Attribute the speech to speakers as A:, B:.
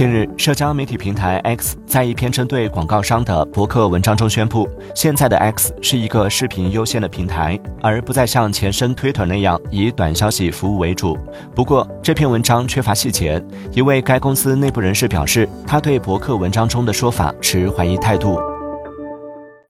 A: 近日，社交媒体平台 X 在一篇针对广告商的博客文章中宣布，现在的 X 是一个视频优先的平台，而不再像前身 Twitter 那样以短消息服务为主。不过这篇文章缺乏细节，一位该公司内部人士表示，他对博客文章中的说法持怀疑态度。